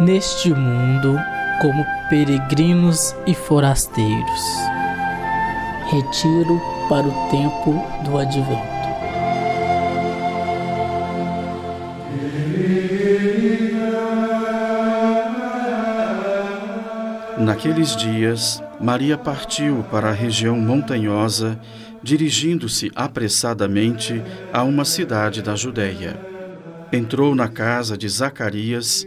neste mundo como peregrinos e forasteiros. Retiro para o tempo do advento. Naqueles dias, Maria partiu para a região montanhosa, dirigindo-se apressadamente a uma cidade da Judéia. Entrou na casa de Zacarias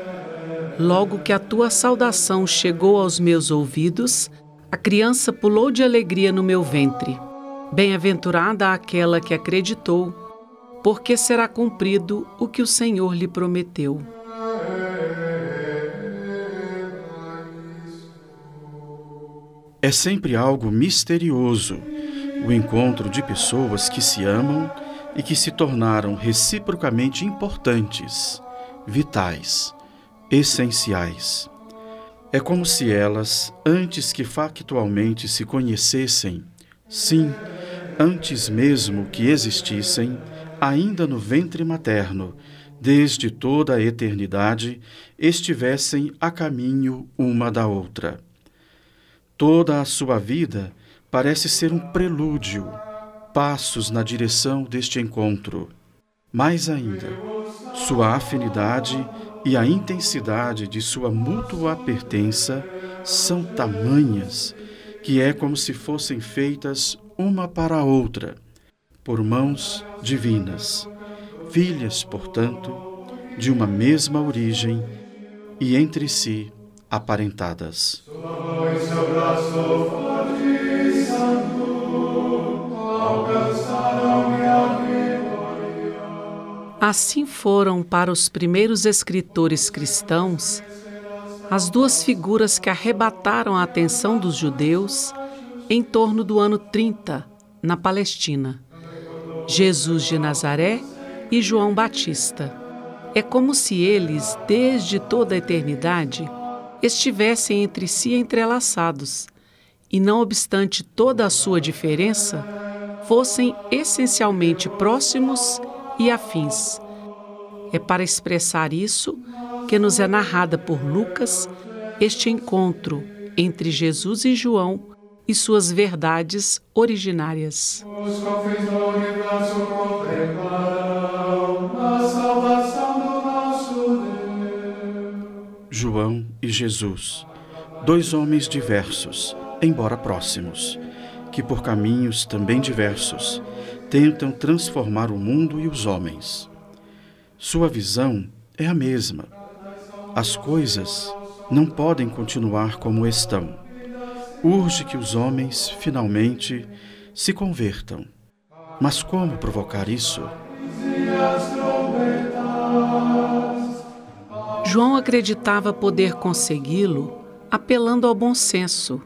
Logo que a tua saudação chegou aos meus ouvidos, a criança pulou de alegria no meu ventre. Bem-aventurada aquela que acreditou, porque será cumprido o que o Senhor lhe prometeu. É sempre algo misterioso o encontro de pessoas que se amam e que se tornaram reciprocamente importantes, vitais essenciais. É como se elas, antes que factualmente se conhecessem, sim, antes mesmo que existissem, ainda no ventre materno, desde toda a eternidade, estivessem a caminho uma da outra. Toda a sua vida parece ser um prelúdio, passos na direção deste encontro. Mais ainda, sua afinidade e a intensidade de sua mútua pertença são tamanhas que é como se fossem feitas uma para a outra, por mãos divinas, filhas, portanto, de uma mesma origem e entre si aparentadas. Assim foram para os primeiros escritores cristãos as duas figuras que arrebataram a atenção dos judeus em torno do ano 30, na Palestina: Jesus de Nazaré e João Batista. É como se eles, desde toda a eternidade, estivessem entre si entrelaçados e, não obstante toda a sua diferença, fossem essencialmente próximos e afins. É para expressar isso que nos é narrada por Lucas este encontro entre Jesus e João e suas verdades originárias. João e Jesus, dois homens diversos, embora próximos, que por caminhos também diversos tentam transformar o mundo e os homens. Sua visão é a mesma. As coisas não podem continuar como estão. Urge que os homens, finalmente, se convertam. Mas como provocar isso? João acreditava poder consegui-lo apelando ao bom senso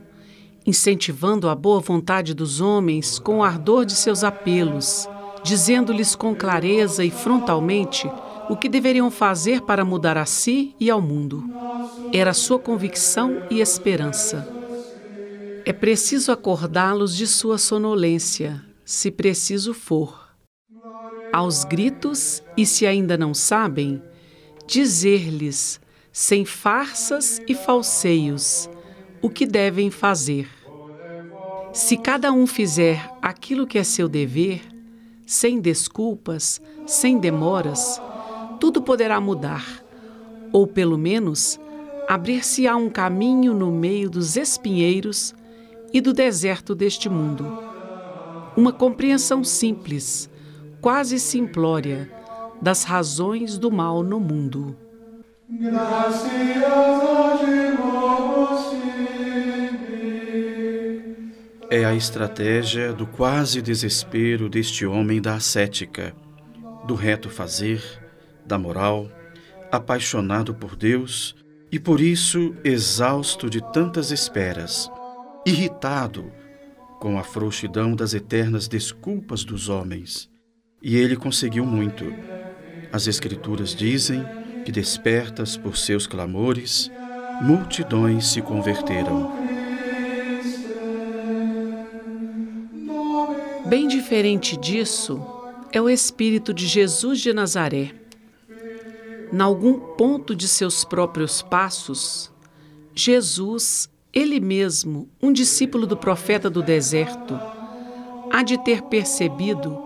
incentivando a boa vontade dos homens com o ardor de seus apelos, dizendo-lhes com clareza e frontalmente o que deveriam fazer para mudar a si e ao mundo. Era sua convicção e esperança. É preciso acordá-los de sua sonolência, se preciso for. Aos gritos, e se ainda não sabem, dizer-lhes, sem farsas e falseios, o que devem fazer. Se cada um fizer aquilo que é seu dever, sem desculpas, sem demoras, tudo poderá mudar, ou pelo menos abrir-se-á um caminho no meio dos espinheiros e do deserto deste mundo. Uma compreensão simples, quase simplória, das razões do mal no mundo. Gracias é a estratégia do quase desespero deste homem da ascética, do reto fazer, da moral, apaixonado por Deus e por isso exausto de tantas esperas, irritado com a frouxidão das eternas desculpas dos homens. E ele conseguiu muito. As Escrituras dizem que, despertas por seus clamores, multidões se converteram. Bem diferente disso é o Espírito de Jesus de Nazaré. Em algum ponto de seus próprios passos, Jesus, ele mesmo, um discípulo do profeta do deserto, há de ter percebido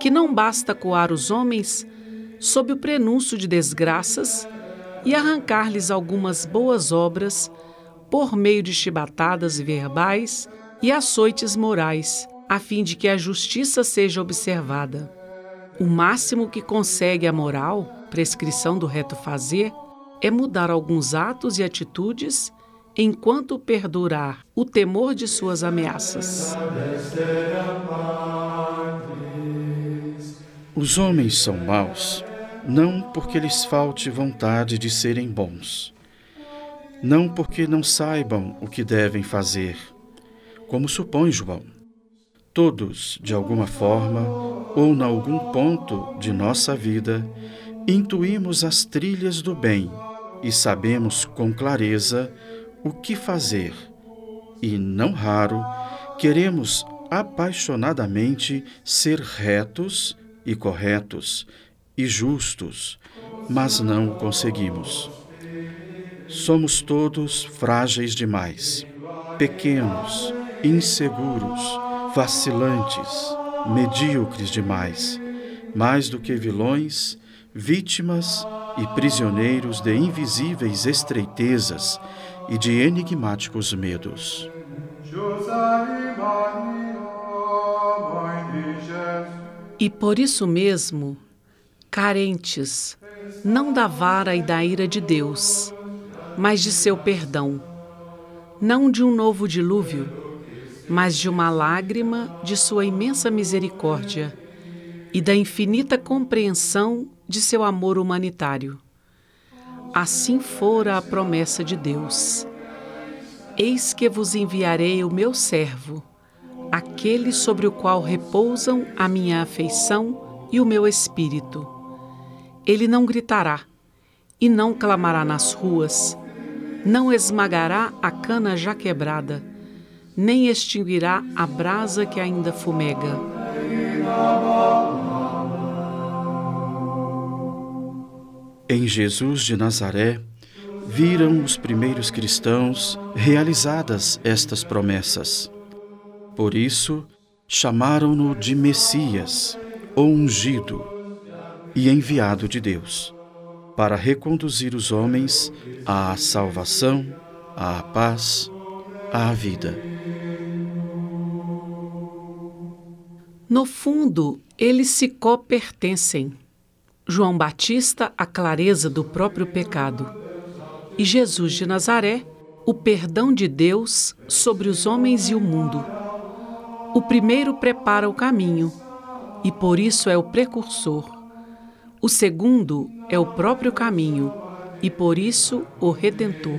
que não basta coar os homens sob o prenúncio de desgraças e arrancar-lhes algumas boas obras por meio de chibatadas verbais e açoites morais, a fim de que a justiça seja observada. O máximo que consegue a moral, prescrição do reto fazer, é mudar alguns atos e atitudes enquanto perdurar o temor de suas ameaças. Os homens são maus não porque lhes falte vontade de serem bons, não porque não saibam o que devem fazer, como supõe João. Todos, de alguma forma ou em algum ponto de nossa vida, intuímos as trilhas do bem e sabemos com clareza o que fazer. E, não raro, queremos apaixonadamente ser retos e corretos, e justos, mas não conseguimos. Somos todos frágeis demais, pequenos, inseguros, vacilantes, medíocres demais, mais do que vilões, vítimas e prisioneiros de invisíveis estreitezas e de enigmáticos medos. E por isso mesmo, carentes, não da vara e da ira de Deus, mas de seu perdão, não de um novo dilúvio, mas de uma lágrima de sua imensa misericórdia e da infinita compreensão de seu amor humanitário. Assim fora a promessa de Deus. Eis que vos enviarei o meu servo, aquele sobre o qual repousam a minha afeição e o meu espírito ele não gritará e não clamará nas ruas, não esmagará a cana já quebrada, nem extinguirá a brasa que ainda fumega. Em Jesus de Nazaré, viram os primeiros cristãos realizadas estas promessas. Por isso, chamaram-no de Messias, ou ungido e enviado de Deus, para reconduzir os homens à salvação, à paz, à vida. No fundo, eles se co-pertencem. João Batista, a clareza do próprio pecado, e Jesus de Nazaré, o perdão de Deus sobre os homens e o mundo. O primeiro prepara o caminho e por isso é o precursor o segundo é o próprio caminho e por isso o Redentor.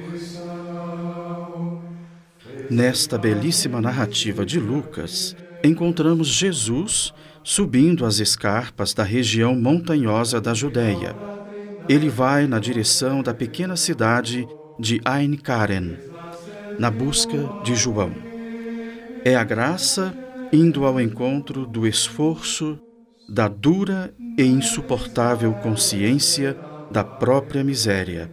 Nesta belíssima narrativa de Lucas, encontramos Jesus subindo as escarpas da região montanhosa da Judéia. Ele vai na direção da pequena cidade de Ain Karen, na busca de João. É a graça indo ao encontro do esforço, da dura e insuportável consciência da própria miséria,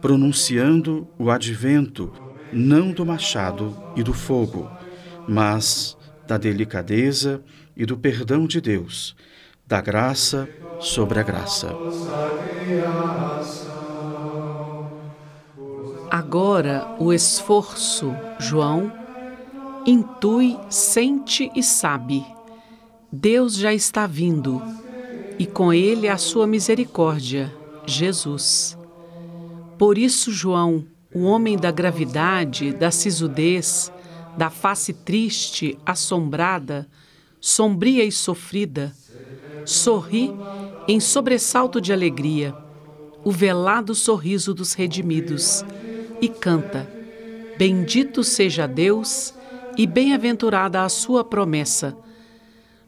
pronunciando o advento não do machado e do fogo, mas da delicadeza e do perdão de Deus, da graça sobre a graça. Agora o esforço, João, intui, sente e sabe Deus já está vindo e com ele a sua misericórdia, Jesus. Por isso, João, o homem da gravidade, da sisudez, da face triste, assombrada, sombria e sofrida, sorri em sobressalto de alegria, o velado sorriso dos redimidos, e canta: Bendito seja Deus e bem-aventurada a sua promessa.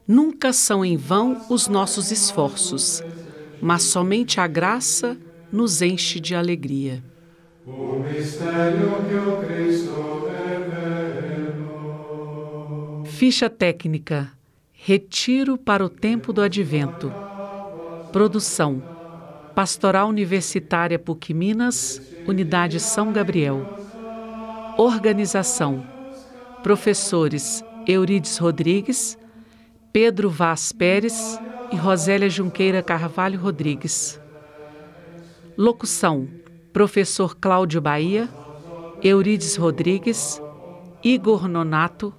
Nunca são em vão os nossos esforços, mas somente a graça nos enche de alegria. O mistério que o Cristo Ficha técnica: Retiro para o tempo do advento. Produção: Pastoral Universitária PUC Minas, Unidade São Gabriel. Organização: Professores Eurides Rodrigues, Pedro Vaz Pérez e Rosélia Junqueira Carvalho Rodrigues. Locução: Professor Cláudio Bahia, Eurides Rodrigues, Igor Nonato,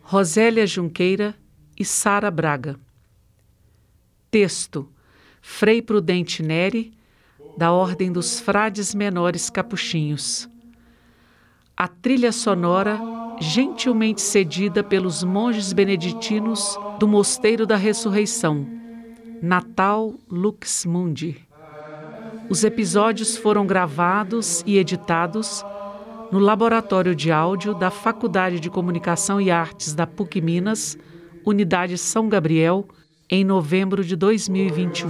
Rosélia Junqueira e Sara Braga. Texto: Frei Prudente Neri, da Ordem dos Frades Menores Capuchinhos. A trilha sonora, gentilmente cedida pelos monges beneditinos do Mosteiro da Ressurreição, Natal Lux Mundi. Os episódios foram gravados e editados no Laboratório de Áudio da Faculdade de Comunicação e Artes da PUC Minas, Unidade São Gabriel, em novembro de 2021.